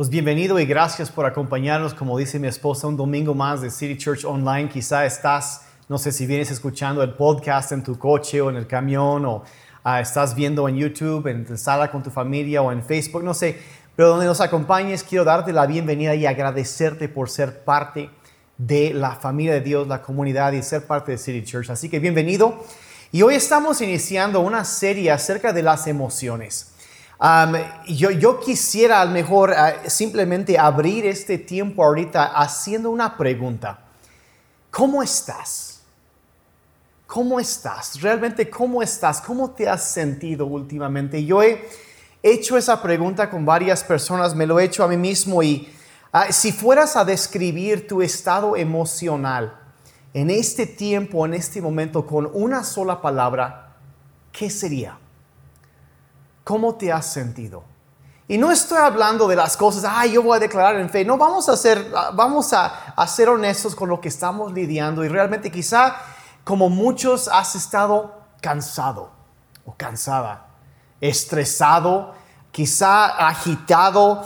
Pues bienvenido y gracias por acompañarnos, como dice mi esposa, un domingo más de City Church Online. Quizá estás, no sé si vienes escuchando el podcast en tu coche o en el camión o ah, estás viendo en YouTube, en sala con tu familia o en Facebook, no sé. Pero donde nos acompañes, quiero darte la bienvenida y agradecerte por ser parte de la familia de Dios, la comunidad y ser parte de City Church. Así que bienvenido. Y hoy estamos iniciando una serie acerca de las emociones. Yo, quisiera a lo mejor ah, simplemente abrir este tiempo ahorita haciendo una pregunta. ¿Cómo estás? ¿Cómo estás? Realmente, ¿cómo estás? ¿Cómo te has sentido últimamente? Yo he hecho esa pregunta con varias personas, me lo he hecho a mí mismo y Ah, si fueras a describir tu estado emocional en este tiempo, en este momento, con una sola palabra, ¿qué sería? ¿Cómo te has sentido? Y no estoy hablando de las cosas, ay, yo voy a declarar en fe. No, vamos a ser, vamos a ser honestos con lo que estamos lidiando. Y realmente quizá, como muchos, has estado cansado o cansada, estresado, quizá agitado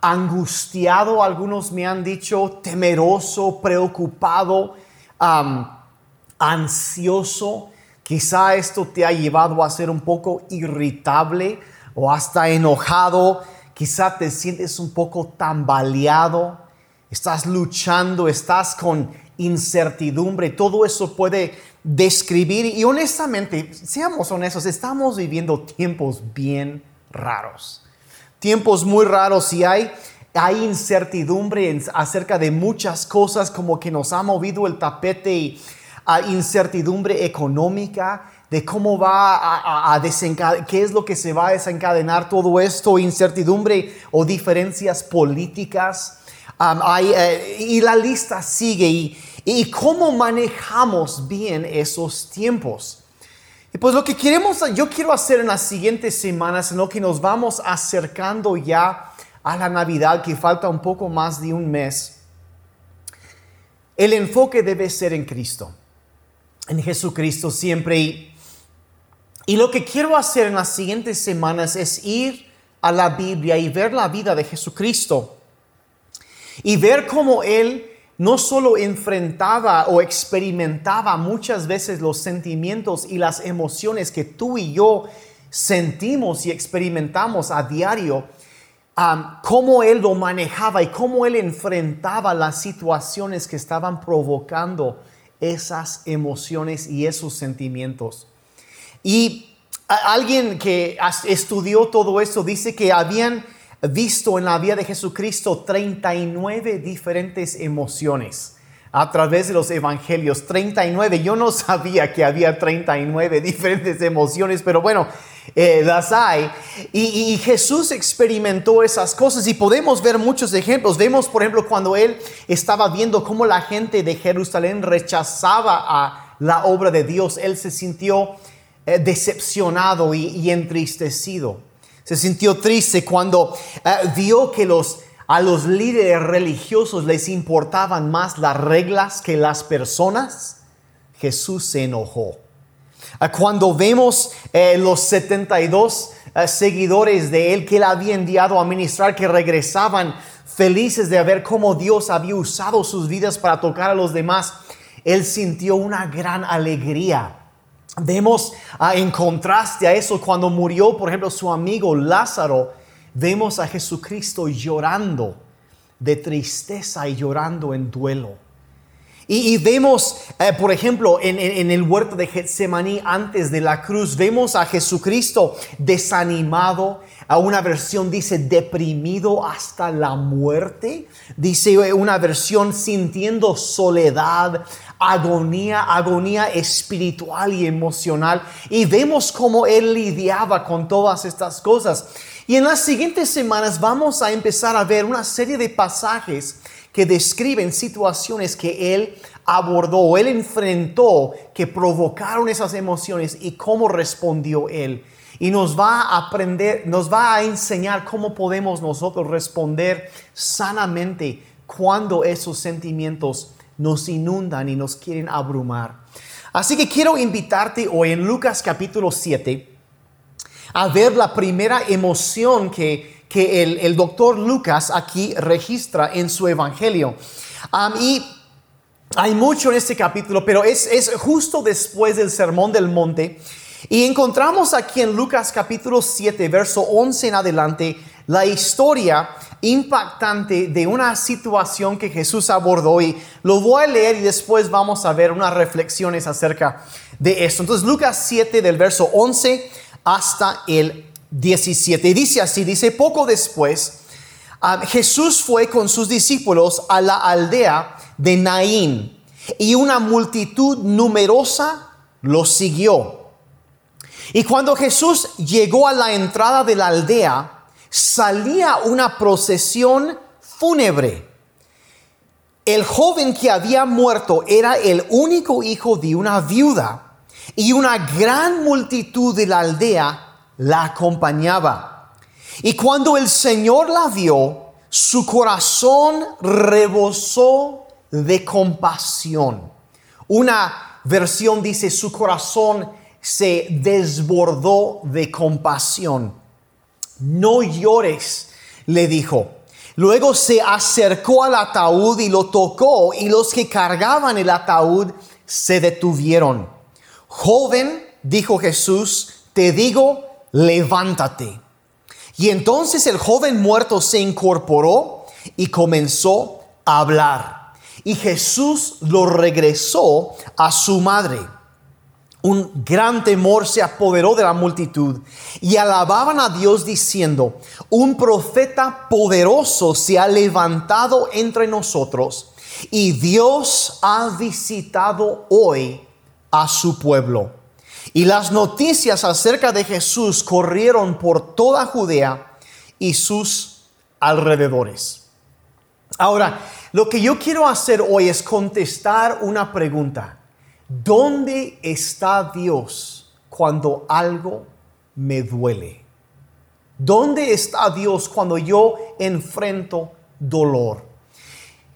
angustiado, algunos me han dicho temeroso, preocupado, ansioso. Quizá esto te ha llevado a ser un poco irritable o hasta enojado. Quizá te sientes un poco tambaleado. Estás luchando, estás con incertidumbre. Todo eso puede describir. Y honestamente, seamos honestos, estamos viviendo tiempos bien raros tiempos muy raros y hay, hay incertidumbre acerca de muchas cosas como que nos ha movido el tapete y hay incertidumbre económica de cómo va a, a, desencadenar, qué es lo que se va a desencadenar todo esto, incertidumbre o diferencias políticas. eh, y la lista sigue y, y cómo manejamos bien esos tiempos. Y pues lo que queremos, yo quiero hacer en las siguientes semanas, en lo que nos vamos acercando ya a la Navidad, que falta un poco más de un mes, el enfoque debe ser en Cristo, en Jesucristo siempre. Y, y lo que quiero hacer en las siguientes semanas es ir a la Biblia y ver la vida de Jesucristo y ver cómo Él no solo enfrentaba o experimentaba muchas veces los sentimientos y las emociones que tú y yo sentimos y experimentamos a diario, cómo él lo manejaba y cómo él enfrentaba las situaciones que estaban provocando esas emociones y esos sentimientos. Y alguien que estudió todo eso dice que habían visto en la vida de Jesucristo 39 diferentes emociones a través de los evangelios. 39. Yo no sabía que había 39 diferentes emociones, pero bueno, eh. Y, Jesús experimentó esas cosas y podemos ver muchos ejemplos. Vemos, por ejemplo, cuando él estaba viendo cómo la gente de Jerusalén rechazaba a la obra de Dios, él se sintió eh, decepcionado y, y entristecido. Se sintió triste cuando eh, vio que los, a los líderes religiosos les importaban más las reglas que las personas. Jesús se enojó. Eh, cuando vemos eh, los 72 seguidores de él que él había enviado a ministrar que regresaban felices de ver cómo Dios había usado sus vidas para tocar a los demás, él sintió una gran alegría Vemos ah, en contraste a eso cuando murió, por ejemplo, su amigo Lázaro, vemos a Jesucristo llorando de tristeza y llorando en duelo. Y, vemos, eh, por ejemplo, en, el huerto de Getsemaní antes de la cruz, vemos a Jesucristo desanimado. A una versión dice deprimido hasta la muerte. Dice una versión sintiendo soledad, agonía, agonía espiritual y emocional. Y vemos cómo Él lidiaba con todas estas cosas. Y en las siguientes semanas vamos a empezar a ver una serie de pasajes que describen situaciones que Él abordó, Él enfrentó, que provocaron esas emociones y cómo respondió Él. Y nos va a aprender, nos va a enseñar cómo podemos nosotros responder sanamente cuando esos sentimientos nos inundan y nos quieren abrumar. Así que quiero invitarte hoy en Lucas capítulo 7 a ver la primera emoción que, que el, doctor Lucas aquí registra en su evangelio. y hay mucho en este capítulo, pero es, es justo después del Sermón del Monte. Y encontramos aquí en Lucas capítulo 7, verso 11 en adelante, la historia impactante de una situación que Jesús abordó y lo voy a leer y después vamos a ver unas reflexiones acerca de esto. Entonces Lucas 7 del verso 11 hasta el 17 dice así, dice poco después, ah, Jesús fue con sus discípulos a la aldea de Naín y una multitud numerosa lo siguió. Y cuando Jesús llegó a la entrada de la aldea, salía una procesión fúnebre. El joven que había muerto era el único hijo de una viuda y una gran multitud de la aldea la acompañaba. Y cuando el Señor la vio, su corazón rebosó de compasión. Una versión dice, su corazón se desbordó de compasión no llores, le dijo. Luego se acercó al ataúd y lo tocó y los que cargaban el ataúd se detuvieron. Joven, dijo Jesús, te digo, levántate. Y entonces el joven muerto se incorporó y comenzó a hablar. Y Jesús lo regresó a su madre un gran temor se apoderó de la multitud y alababan a Dios diciendo, un profeta poderoso se ha levantado entre nosotros y Dios ha visitado hoy a su pueblo. Y las noticias acerca de Jesús corrieron por toda Judea y sus alrededores. Ahora, lo que yo quiero hacer hoy es contestar una pregunta. ¿Dónde está Dios cuando algo me duele? ¿Dónde está Dios cuando yo enfrento dolor?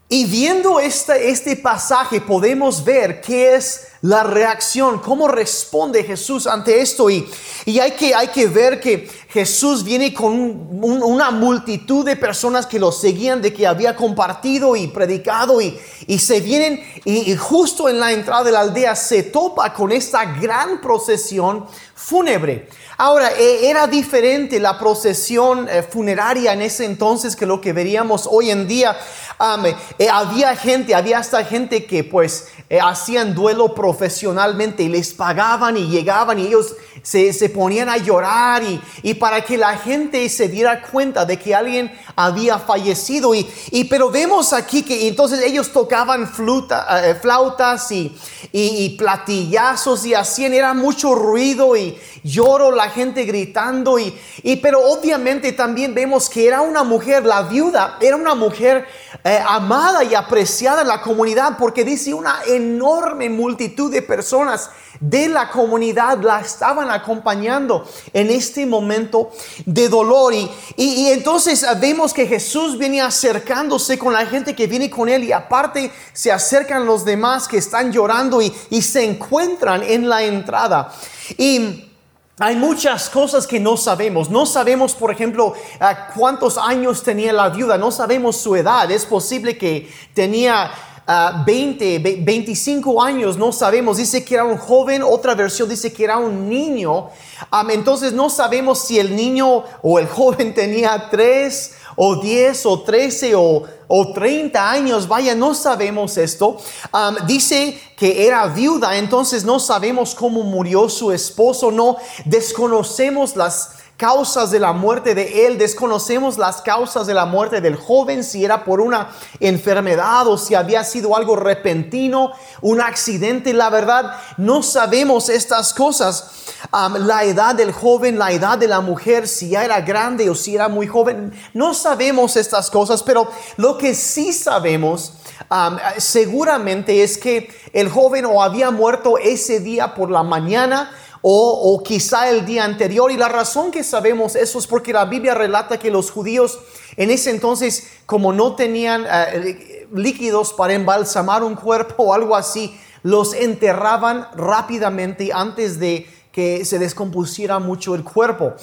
Y viendo este, este pasaje podemos ver qué es la reacción, cómo responde Jesús ante esto. Y, y hay, que, hay que ver que Jesús viene con una multitud de personas que lo seguían, de que había compartido y predicado. Y, y se vienen, y, justo en la entrada de la aldea se topa con esta gran procesión fúnebre. Ahora, e, era diferente la procesión eh, funeraria en ese entonces que lo que veríamos hoy en día. Eh, había gente, había hasta gente que pues eh, hacían duelo profesionalmente y les pagaban y llegaban y ellos se, se ponían a llorar y, y, para que la gente se diera cuenta de que alguien había fallecido. Y, y pero vemos aquí que entonces ellos tocaban fluta, flautas y, y, y platillazos y hacían, era mucho ruido y lloro, la gente gritando y, y pero obviamente también vemos que era una mujer, la viuda, era una mujer eh, amada y apreciada en la comunidad porque dice una enorme multitud de personas de la comunidad la estaban acompañando en este momento de dolor. Y, y, entonces vemos que Jesús viene acercándose con la gente que viene con él y aparte se acercan los demás que están llorando y, y se encuentran en la entrada. Y hay muchas cosas que no sabemos. No sabemos, por ejemplo, cuántos años tenía la viuda. No sabemos su edad. Es posible que tenía 20, 25 años. No sabemos. Dice que era un joven. Otra versión dice que era un niño. entonces no sabemos si el niño o el joven tenía 3 o 10 o 13 o, o 30 años, vaya, no sabemos esto. dice que era viuda, entonces no sabemos cómo murió su esposo, no desconocemos las causas de la muerte de él, desconocemos las causas de la muerte del joven, si era por una enfermedad o si había sido algo repentino, un accidente, la verdad, no sabemos estas cosas. la edad del joven, la edad de la mujer, si ya era grande o si era muy joven, no sabemos estas cosas, pero lo que sí sabemos seguramente es que el joven o había muerto ese día por la mañana, o, quizá el día anterior. Y la razón que sabemos eso es porque la Biblia relata que los judíos en ese entonces, como no tenían eh, líquidos para embalsamar un cuerpo o algo así, los enterraban rápidamente antes de que se descompusiera mucho el cuerpo.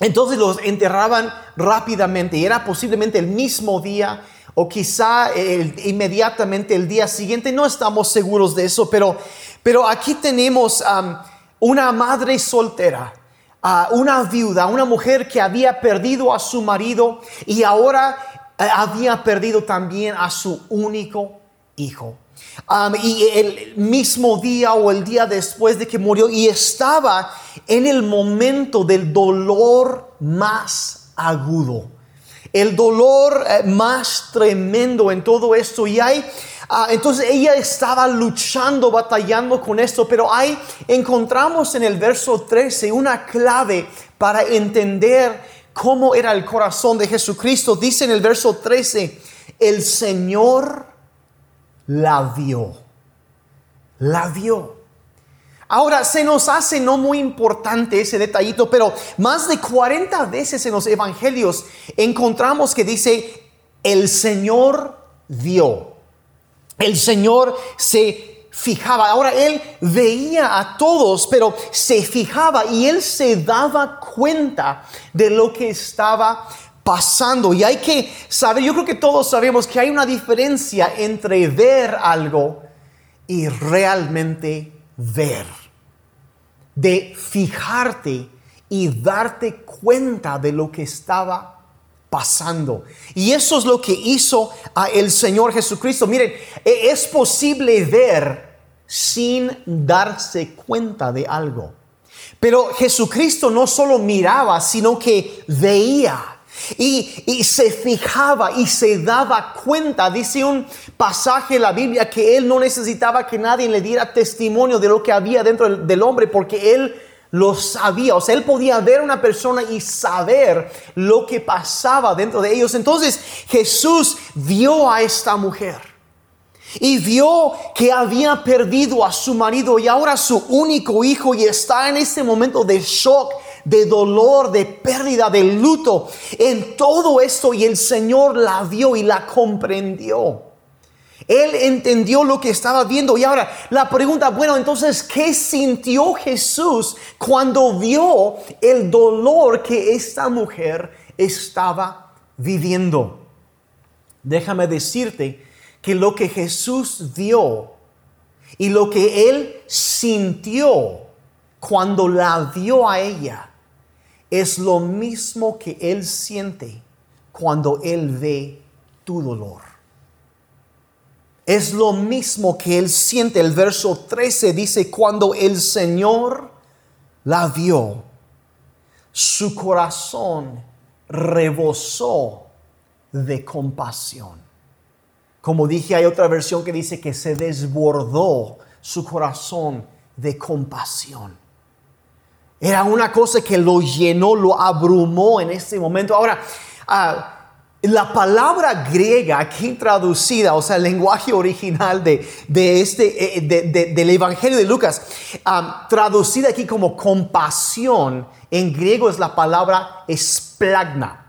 Entonces los enterraban rápidamente era posiblemente el mismo día o quizá inmediatamente el día siguiente, no estamos seguros de eso, pero, pero aquí tenemos una madre soltera, una viuda, una mujer que había perdido a su marido y ahora eh, había perdido también a su único hijo. y el mismo día o el día después de que murió y estaba en el momento del dolor más agudo, el dolor eh, más tremendo en todo esto. Y hay, ah, entonces ella estaba luchando, batallando con esto, pero ahí encontramos en el verso 13 una clave para entender cómo era el corazón de Jesucristo. Dice en el verso 13, el Señor la vio, la vio. Ahora, se nos hace no muy importante ese detallito, pero más de 40 veces en los evangelios encontramos que dice, el Señor vio. El Señor se fijaba. Ahora, Él veía a todos, pero se fijaba y Él se daba cuenta de lo que estaba pasando. Y hay que saber, yo creo que todos sabemos que hay una diferencia entre ver algo y realmente ver, de fijarte y darte cuenta de lo que estaba pasando. Y eso es lo que hizo a el Señor Jesucristo. Miren, e, es posible ver sin darse cuenta de algo. Pero Jesucristo no solo miraba, sino que veía. Y, se fijaba y se daba cuenta, dice un pasaje en la Biblia, que él no necesitaba que nadie le diera testimonio de lo que había dentro del, hombre, porque él lo sabía. O sea, él podía ver a una persona y saber lo que pasaba dentro de ellos. Entonces Jesús vio a esta mujer y vio que había perdido a su marido y ahora su único hijo y está en ese momento de shock de dolor, de pérdida, de luto, en todo esto y el Señor la vio y la comprendió. Él entendió lo que estaba viendo. Y ahora la pregunta, bueno, entonces, ¿qué sintió Jesús cuando vio el dolor que esta mujer estaba viviendo? Déjame decirte que lo que Jesús vio y lo que él sintió cuando la vio a ella es lo mismo que Él siente cuando Él ve tu dolor. Es lo mismo que Él siente. El verso 13 dice, cuando el Señor la vio, su corazón rebosó de compasión. Como dije, hay otra versión que dice que se desbordó su corazón de compasión. Era una cosa que lo llenó, lo abrumó en ese momento. Ahora, ah, la palabra griega aquí traducida, o sea, el lenguaje original de, este, eh, del Evangelio de Lucas, traducida aquí como compasión, en griego es la palabra esplagma.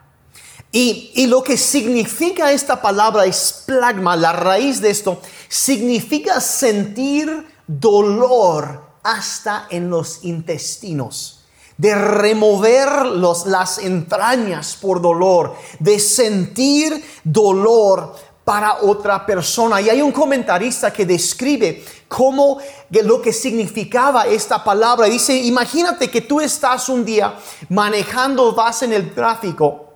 Y, y, lo que significa esta palabra esplagma, la raíz de esto, significa sentir dolor hasta en los intestinos, de remover las entrañas por dolor, de sentir dolor para otra persona. Y hay un comentarista que describe cómo lo que significaba esta palabra. Dice, imagínate que tú estás un día manejando, vas en el tráfico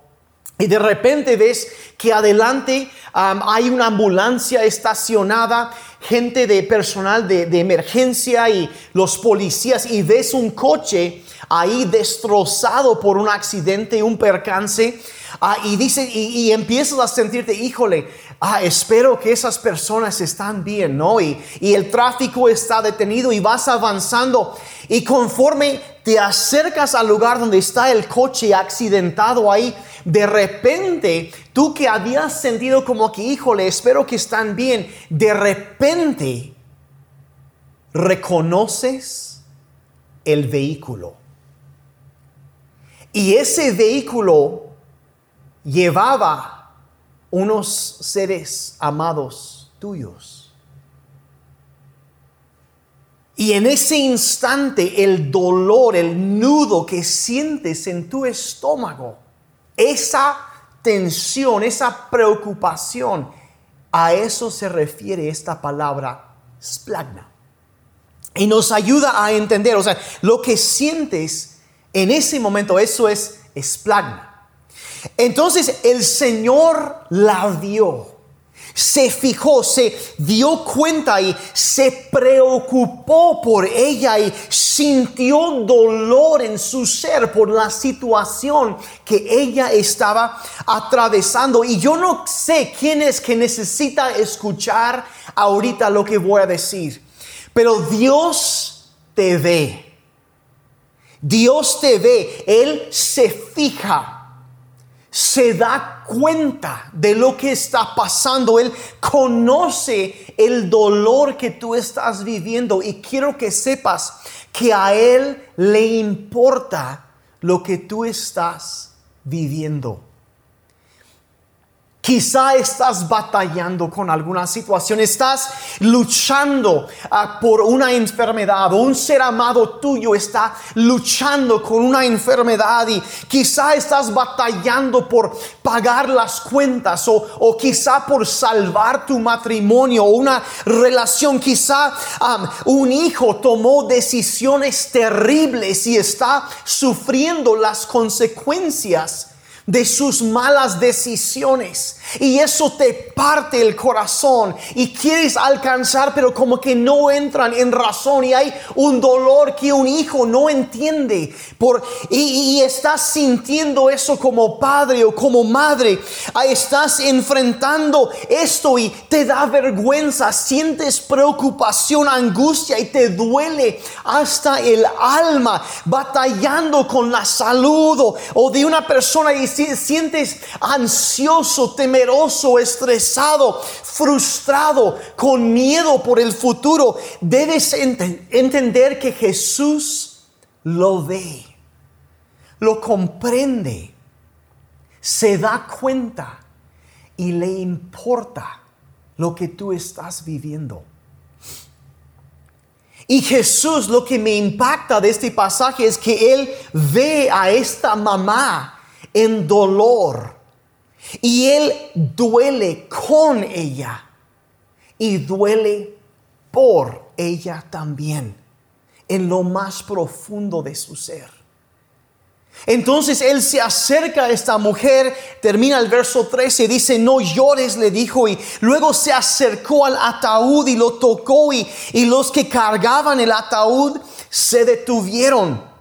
y de repente ves que adelante hay una ambulancia estacionada, gente de personal de, emergencia y los policías, y ves un coche ahí destrozado por un accidente, un percance, ah, y, dice, y, empiezas a sentirte, híjole, ah, espero que esas personas están bien, ¿no? Y, y el tráfico está detenido y vas avanzando, y conforme te acercas al lugar donde está el coche accidentado ahí, de repente, tú que habías sentido como que, híjole, espero que están bien, de repente reconoces el vehículo. Y ese vehículo llevaba unos seres amados tuyos. Y en ese instante el dolor, el nudo que sientes en tu estómago, esa tensión, esa preocupación, a eso se refiere esta palabra splagna. Y nos ayuda a entender, o sea, lo que sientes en ese momento, eso es splagna. Entonces el Señor la vio se fijó, se dio cuenta y se preocupó por ella y sintió dolor en su ser por la situación que ella estaba atravesando. Y yo no sé quién es que necesita escuchar ahorita lo que voy a decir, pero Dios te ve. Dios te ve, Él se fija se da cuenta de lo que está pasando. Él conoce el dolor que tú estás viviendo y quiero que sepas que a Él le importa lo que tú estás viviendo. Quizá estás batallando con alguna situación, estás luchando ah, por una enfermedad o un ser amado tuyo está luchando con una enfermedad y quizá estás batallando por pagar las cuentas o, o quizá por salvar tu matrimonio o una relación, quizá un hijo tomó decisiones terribles y está sufriendo las consecuencias de sus malas decisiones. Y eso te parte el corazón y quieres alcanzar, pero como que no entran en razón y hay un dolor que un hijo no entiende. Por, y, estás sintiendo eso como padre o como madre. Estás enfrentando esto y te da vergüenza, sientes preocupación, angustia y te duele hasta el alma, batallando con la salud o, o de una persona y sientes ansioso, temeroso, estresado, frustrado, con miedo por el futuro, debes entender que Jesús lo ve, lo comprende, se da cuenta y le importa lo que tú estás viviendo. Y Jesús lo que me impacta de este pasaje es que Él ve a esta mamá en dolor. Y Él duele con ella y duele por ella también, en lo más profundo de su ser. Entonces él se acerca a esta mujer, termina el verso 13, dice, no llores, le dijo, y luego se acercó al ataúd y lo tocó, y, y los que cargaban el ataúd se detuvieron.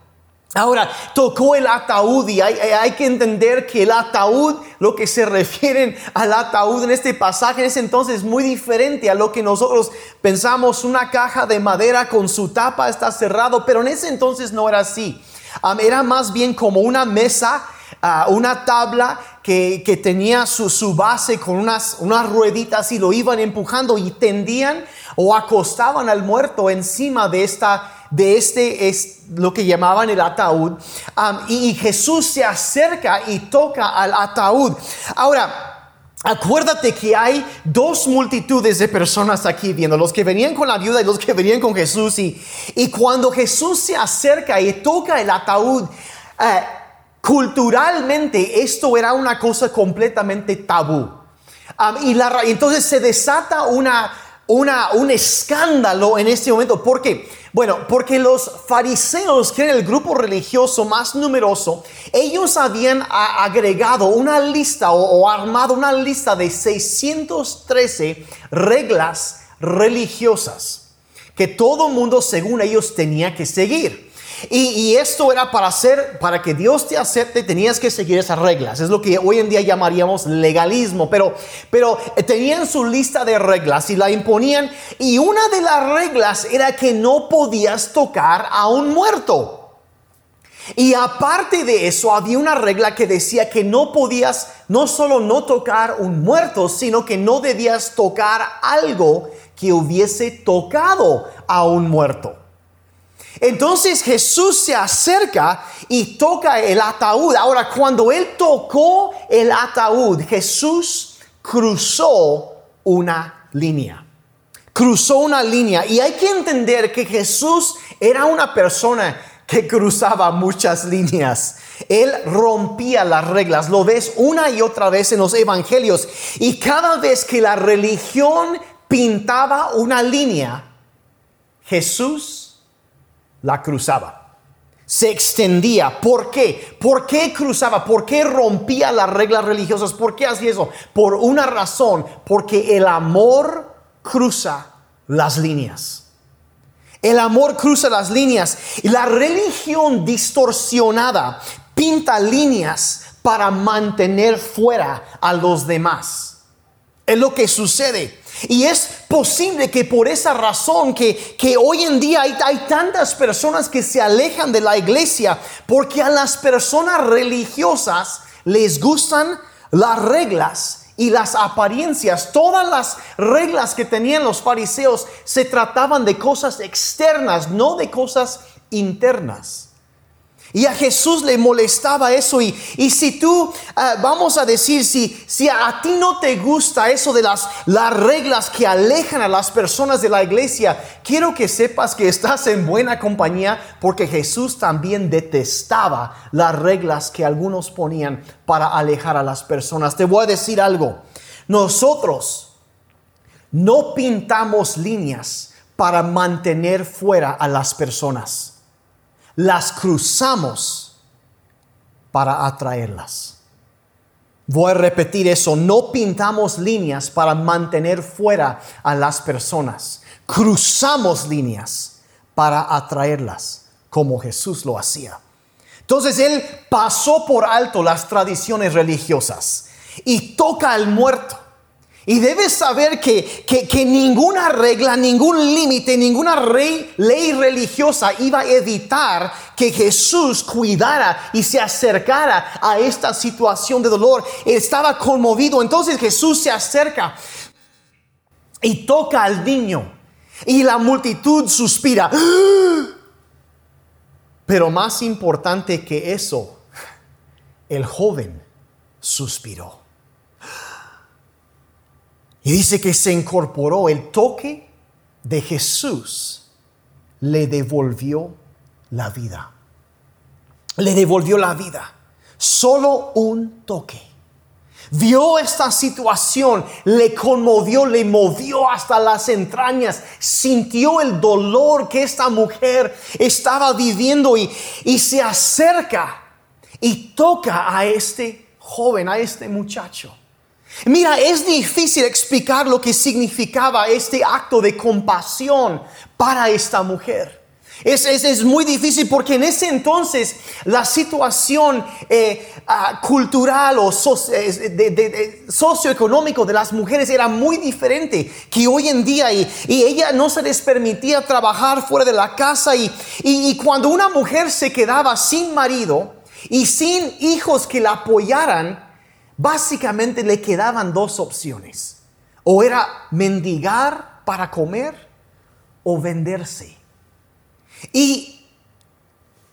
Ahora, tocó el ataúd y hay, que entender que el ataúd, lo que se refieren al ataúd en este pasaje, en ese entonces es muy diferente a lo que nosotros pensamos, una caja de madera con su tapa está cerrado, pero en ese entonces no era así. era más bien como una mesa, ah, una tabla que, tenía su, su, base con unas, unas rueditas y lo iban empujando y tendían o acostaban al muerto encima de esta de este es lo que llamaban el ataúd. y, Jesús se acerca y toca al ataúd. Ahora, Acuérdate que hay dos multitudes de personas aquí viendo, los que venían con la viuda y los que venían con Jesús. Y, y cuando Jesús se acerca y toca el ataúd, eh, culturalmente esto era una cosa completamente tabú. y entonces se desata una, una, un escándalo en este momento. ¿Por qué? Bueno, porque los fariseos, que eran el grupo religioso más numeroso, ellos habían agregado una lista o, armado una lista de 613 reglas religiosas que todo mundo, según ellos, tenía que seguir. Y, esto era para hacer, para que Dios te acepte, tenías que seguir esas reglas. Es lo que hoy en día llamaríamos legalismo. Pero, pero tenían su lista de reglas y la imponían. Y una de las reglas era que no podías tocar a un muerto. Y aparte de eso, había una regla que decía que no podías no solo no tocar un muerto, sino que no debías tocar algo que hubiese tocado a un muerto. Entonces Jesús se acerca y toca el ataúd. Ahora, cuando él tocó el ataúd, Jesús cruzó una línea. cruzó una línea y hay que entender que Jesús era una persona que cruzaba muchas líneas. Él rompía las reglas, lo ves una y otra vez en los evangelios. Y cada vez que la religión pintaba una línea, Jesús la cruzaba. Se extendía. ¿Por qué? ¿Por qué cruzaba? ¿Por qué rompía las reglas religiosas? ¿Por qué hacía eso? Por una razón, porque el amor cruza las líneas. El amor cruza las líneas y la religión distorsionada pinta líneas para mantener fuera a los demás. Es lo que sucede. Y es posible que por esa razón que, que hoy en día hay, hay, tantas personas que se alejan de la iglesia porque a las personas religiosas les gustan las reglas y las apariencias, todas las reglas que tenían los fariseos se trataban de cosas externas, no de cosas internas. Y a Jesús le molestaba eso. Y, y si tú, ah, vamos a decir, si, si a ti no te gusta eso de las, las reglas que alejan a las personas de la iglesia, quiero que sepas que estás en buena compañía porque Jesús también detestaba las reglas que algunos ponían para alejar a las personas. Te voy a decir algo. Nosotros no pintamos líneas para mantener fuera a las personas las cruzamos para atraerlas. Voy a repetir eso, no pintamos líneas para mantener fuera a las personas, cruzamos líneas para atraerlas, como Jesús lo hacía. Entonces Él pasó por alto las tradiciones religiosas y toca al muerto y debes saber que, ninguna regla, ningún límite, ninguna ley religiosa iba a evitar que Jesús cuidara y se acercara a esta situación de dolor. estaba conmovido. Entonces Jesús se acerca y toca al niño. Y la multitud suspira. Pero más importante que eso, el joven suspiró. Y dice que se incorporó el toque de Jesús, le devolvió la vida. Le devolvió la vida. Solo un toque. Vio esta situación, le conmovió, le movió hasta las entrañas, sintió el dolor que esta mujer estaba viviendo y, y se acerca y toca a este joven, a este muchacho. Mira, es difícil explicar lo que significaba este acto de compasión para esta mujer. Es, es, muy difícil porque en ese entonces la situación eh, ah, cultural o socioeconómico de las mujeres era muy diferente que hoy en día y, ella no se les permitía trabajar fuera de la casa y, y cuando una mujer se quedaba sin marido y sin hijos que la apoyaran, básicamente le quedaban dos opciones. O era mendigar para comer o venderse. Y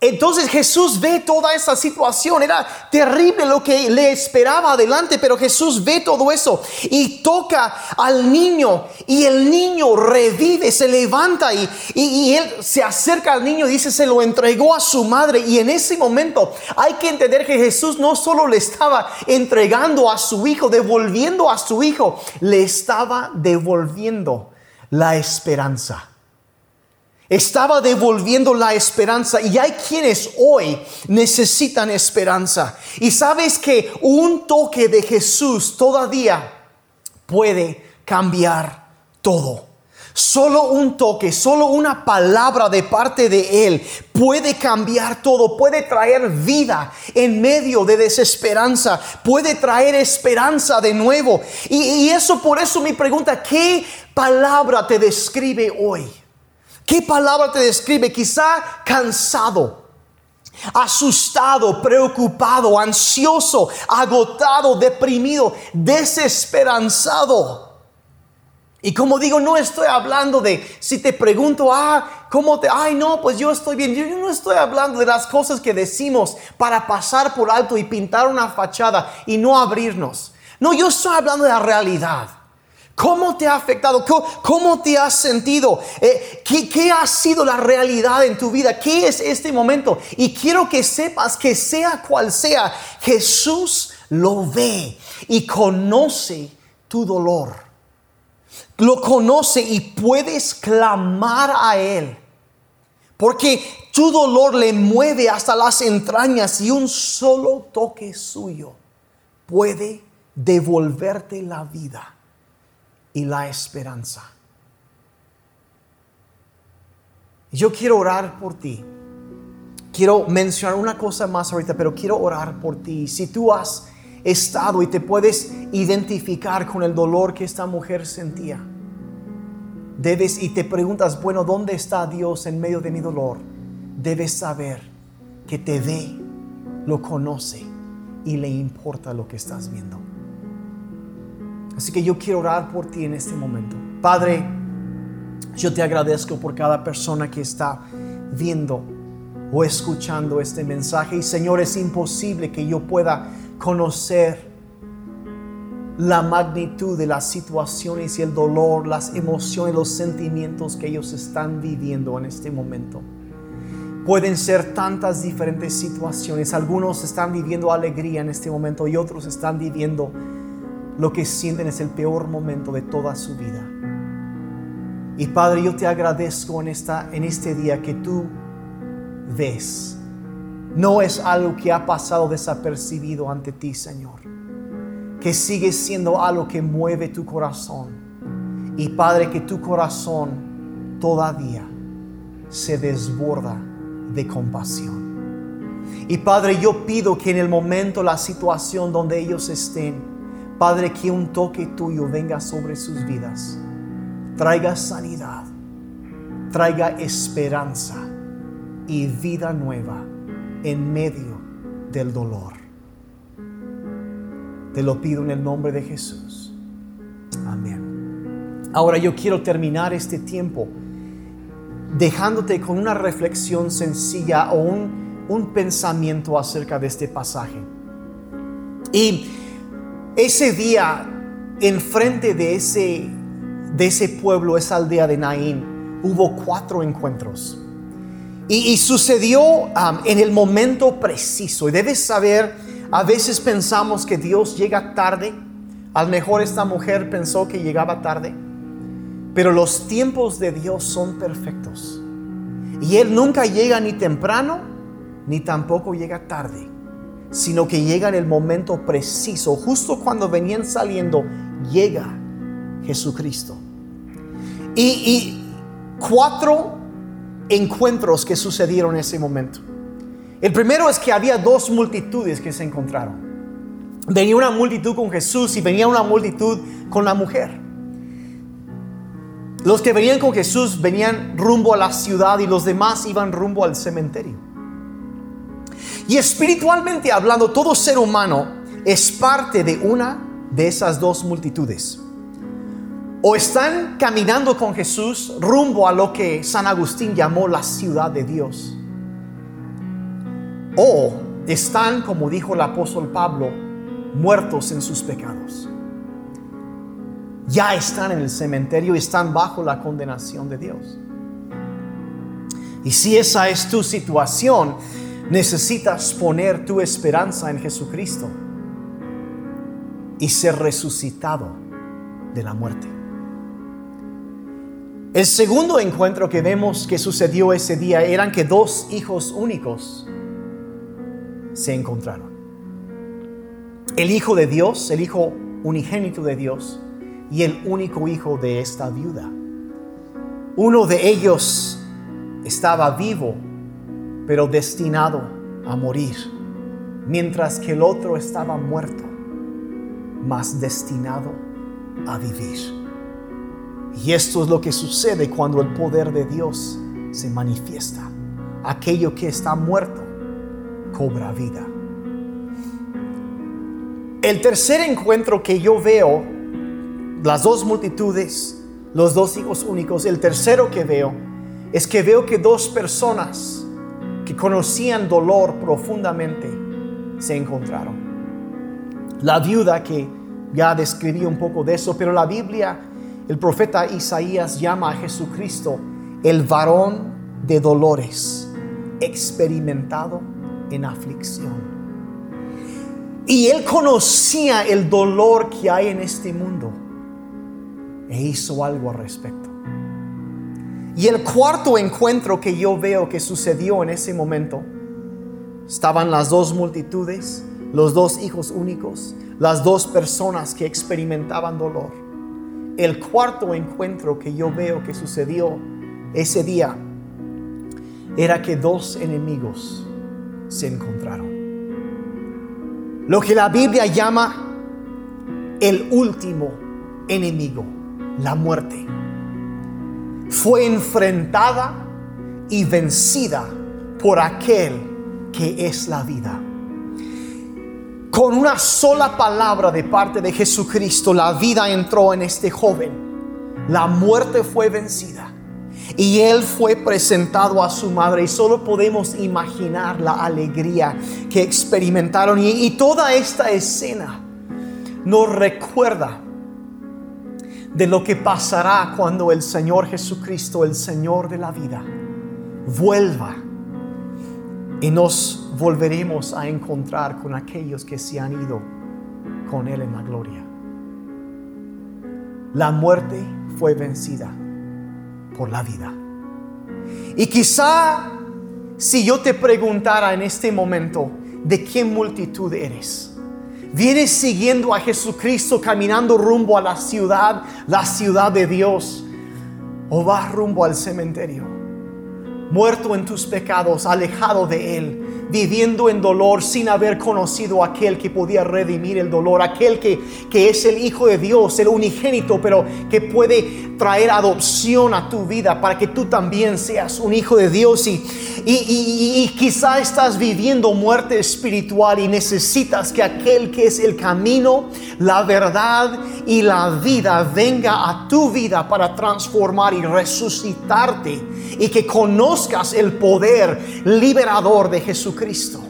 entonces Jesús ve toda esa situación. Era terrible lo que le esperaba adelante, pero Jesús ve todo eso y toca al niño y el niño revive, se levanta y, y, él se acerca al niño y dice, se lo entregó a su madre. Y en ese momento hay que entender que Jesús no solo le estaba entregando a su hijo, devolviendo a su hijo, le estaba devolviendo la esperanza. Estaba devolviendo la esperanza y hay quienes hoy necesitan esperanza. Y sabes que un toque de Jesús todavía puede cambiar todo. Solo un toque, solo una palabra de parte de Él puede cambiar todo, puede traer vida en medio de desesperanza, puede traer esperanza de nuevo. Y, eso por eso mi pregunta, ¿qué palabra te describe hoy? ¿Qué palabra te describe? Quizá cansado, asustado, preocupado, ansioso, agotado, deprimido, desesperanzado. Y como digo, no estoy hablando de, si te pregunto, ah, ¿cómo te, ay, no, pues yo estoy bien. Yo no estoy hablando de las cosas que decimos para pasar por alto y pintar una fachada y no abrirnos. No, yo estoy hablando de la realidad. ¿Cómo te ha afectado? ¿Cómo, te has sentido? Eh, ¿qué, ¿Qué ha sido la realidad en tu vida? ¿Qué es este momento? Y quiero que sepas que sea cual sea, Jesús lo ve y conoce tu dolor. Lo conoce y puedes clamar a Él. Porque tu dolor le mueve hasta las entrañas y un solo toque suyo puede devolverte la vida y la esperanza. Yo quiero orar por ti. Quiero mencionar una cosa más ahorita, pero quiero orar por ti. Si tú has estado y te puedes identificar con el dolor que esta mujer sentía, debes y te preguntas, bueno, ¿dónde está Dios en medio de mi dolor? Debes saber que te ve, lo conoce y le importa lo que estás viendo. Así que yo quiero orar por ti en este momento. Padre, yo te agradezco por cada persona que está viendo o escuchando este mensaje. Y Señor, es imposible que yo pueda conocer la magnitud de las situaciones y el dolor, las emociones, los sentimientos que ellos están viviendo en este momento. Pueden ser tantas diferentes situaciones. Algunos están viviendo alegría en este momento y otros están viviendo lo que sienten es el peor momento de toda su vida. Y Padre, yo te agradezco en, esta, en este día que tú ves. No es algo que ha pasado desapercibido ante ti, Señor. Que sigue siendo algo que mueve tu corazón. Y Padre, que tu corazón todavía se desborda de compasión. Y Padre, yo pido que en el momento, la situación donde ellos estén, Padre, que un toque tuyo venga sobre sus vidas. Traiga sanidad, traiga esperanza y vida nueva en medio del dolor. Te lo pido en el nombre de Jesús. Amén. Ahora yo quiero terminar este tiempo dejándote con una reflexión sencilla o un, un pensamiento acerca de este pasaje. Y ese día, enfrente de ese, de ese pueblo, esa aldea de Naín, hubo cuatro encuentros. Y, sucedió um, en el momento preciso. Y debes saber, a veces pensamos que Dios llega tarde. A lo mejor esta mujer pensó que llegaba tarde. Pero los tiempos de Dios son perfectos. Y Él nunca llega ni temprano, ni tampoco llega tarde sino que llega en el momento preciso, justo cuando venían saliendo, llega Jesucristo. Y, cuatro encuentros que sucedieron en ese momento. El primero es que había dos multitudes que se encontraron. Venía una multitud con Jesús y venía una multitud con la mujer. Los que venían con Jesús venían rumbo a la ciudad y los demás iban rumbo al cementerio. Y espiritualmente hablando, todo ser humano es parte de una de esas dos multitudes. O están caminando con Jesús rumbo a lo que San Agustín llamó la ciudad de Dios. O están, como dijo el apóstol Pablo, muertos en sus pecados. Ya están en el cementerio y están bajo la condenación de Dios. Y si esa es tu situación, Necesitas poner tu esperanza en Jesucristo y ser resucitado de la muerte. El segundo encuentro que vemos que sucedió ese día eran que dos hijos únicos se encontraron. El hijo de Dios, el hijo unigénito de Dios y el único hijo de esta viuda. Uno de ellos estaba vivo pero destinado a morir, mientras que el otro estaba muerto, mas destinado a vivir. Y esto es lo que sucede cuando el poder de Dios se manifiesta. Aquello que está muerto cobra vida. El tercer encuentro que yo veo, las dos multitudes, los dos hijos únicos, el tercero que veo, es que veo que dos personas conocían dolor profundamente se encontraron. La viuda que Ya describí un poco de eso, pero la Biblia, el profeta Isaías llama a Jesucristo el varón de dolores, experimentado en aflicción. Y él conocía el dolor que hay en este mundo e hizo algo al respecto. Y el cuarto encuentro que yo veo que sucedió en ese momento, estaban las dos multitudes, los dos hijos únicos, las dos personas que experimentaban dolor. El cuarto encuentro que yo veo que sucedió ese día era que dos enemigos se encontraron. Lo que la Biblia llama el último enemigo, la muerte, fue enfrentada y vencida por aquel que es la vida. Con una sola palabra de parte de Jesucristo, la vida entró en este joven. La muerte fue vencida. Y él fue presentado a su madre y solo podemos imaginar la alegría que experimentaron. Y, toda esta escena nos recuerda de lo que pasará cuando el Señor Jesucristo, el Señor de la vida, vuelva y nos volveremos a encontrar con aquellos que se han ido con Él en la gloria. La muerte fue vencida por la vida. Y quizá si yo te preguntara en este momento, ¿de qué multitud eres? ¿Vienes siguiendo a Jesucristo caminando rumbo a la ciudad, la ciudad de Dios? ¿O vas rumbo al cementerio? Muerto en tus pecados, alejado de Él, viviendo en dolor sin haber conocido a aquel que podía redimir el dolor, aquel que, que es el Hijo de Dios, el unigénito, pero que puede traer adopción a tu vida para que tú también seas un hijo de Dios. Y, y, y, quizá estás viviendo muerte espiritual y necesitas que aquel que es el camino, la verdad y la vida venga a tu vida para transformar y resucitarte y que conozcas el poder liberador de Jesucristo.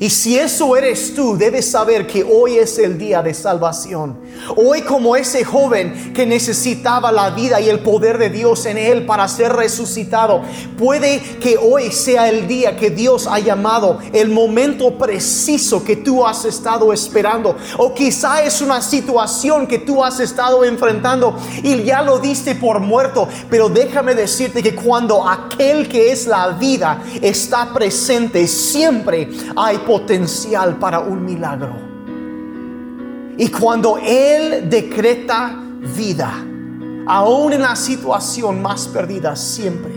Y si eso eres tú, debes saber que hoy es el día de salvación. Hoy como ese joven que necesitaba la vida y el poder de Dios en él para ser resucitado, puede que hoy sea el día que Dios ha llamado, el momento preciso que tú has estado esperando. O quizá es una situación que tú has estado enfrentando y ya lo diste por muerto. Pero déjame decirte que cuando aquel que es la vida está presente, siempre hay potencial para un milagro. Y cuando Él decreta vida, aún en la situación más perdida, siempre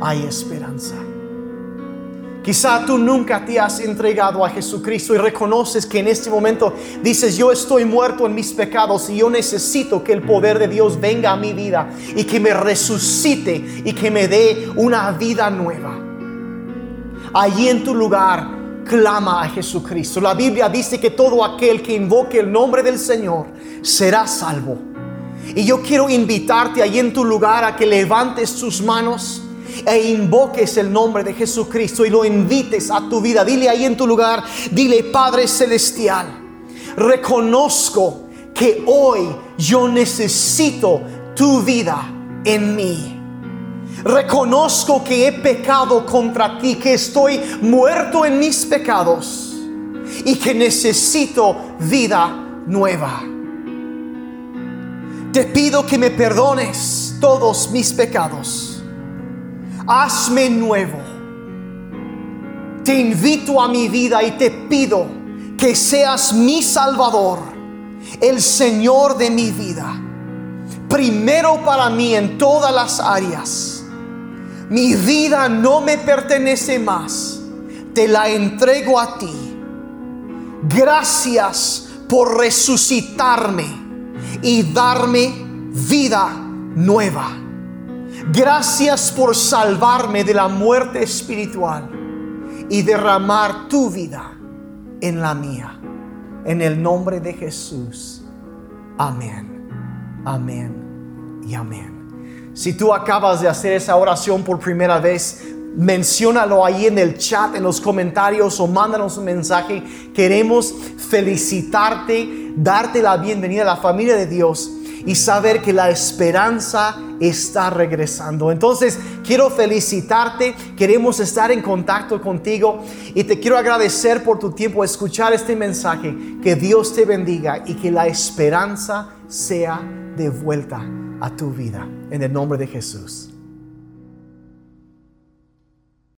hay esperanza. Quizá tú nunca te has entregado a Jesucristo y reconoces que en este momento dices, yo estoy muerto en mis pecados y yo necesito que el poder de Dios venga a mi vida y que me resucite y que me dé una vida nueva. Allí en tu lugar clama a Jesucristo. La Biblia dice que todo aquel que invoque el nombre del Señor será salvo. Y yo quiero invitarte ahí en tu lugar a que levantes tus manos e invoques el nombre de Jesucristo y lo invites a tu vida. Dile ahí en tu lugar, dile Padre Celestial, reconozco que hoy yo necesito tu vida en mí. Reconozco que he pecado contra ti, que estoy muerto en mis pecados y que necesito vida nueva. Te pido que me perdones todos mis pecados. Hazme nuevo. Te invito a mi vida y te pido que seas mi Salvador, el Señor de mi vida. Primero para mí en todas las áreas mi vida no me pertenece más, te la entrego a ti. Gracias por resucitarme y darme vida nueva. Gracias por salvarme de la muerte espiritual y derramar tu vida en la mía. En el nombre de Jesús. Amén. Amén y amén. Si tú acabas de hacer esa oración por primera vez, menciónalo ahí en el chat, en los comentarios o mándanos un mensaje. Queremos felicitarte, darte la bienvenida a la familia de Dios y saber que la esperanza está regresando. Entonces, quiero felicitarte, queremos estar en contacto contigo y te quiero agradecer por tu tiempo escuchar este mensaje. Que Dios te bendiga y que la esperanza sea de vuelta a tu vida. En el nombre de Jesús.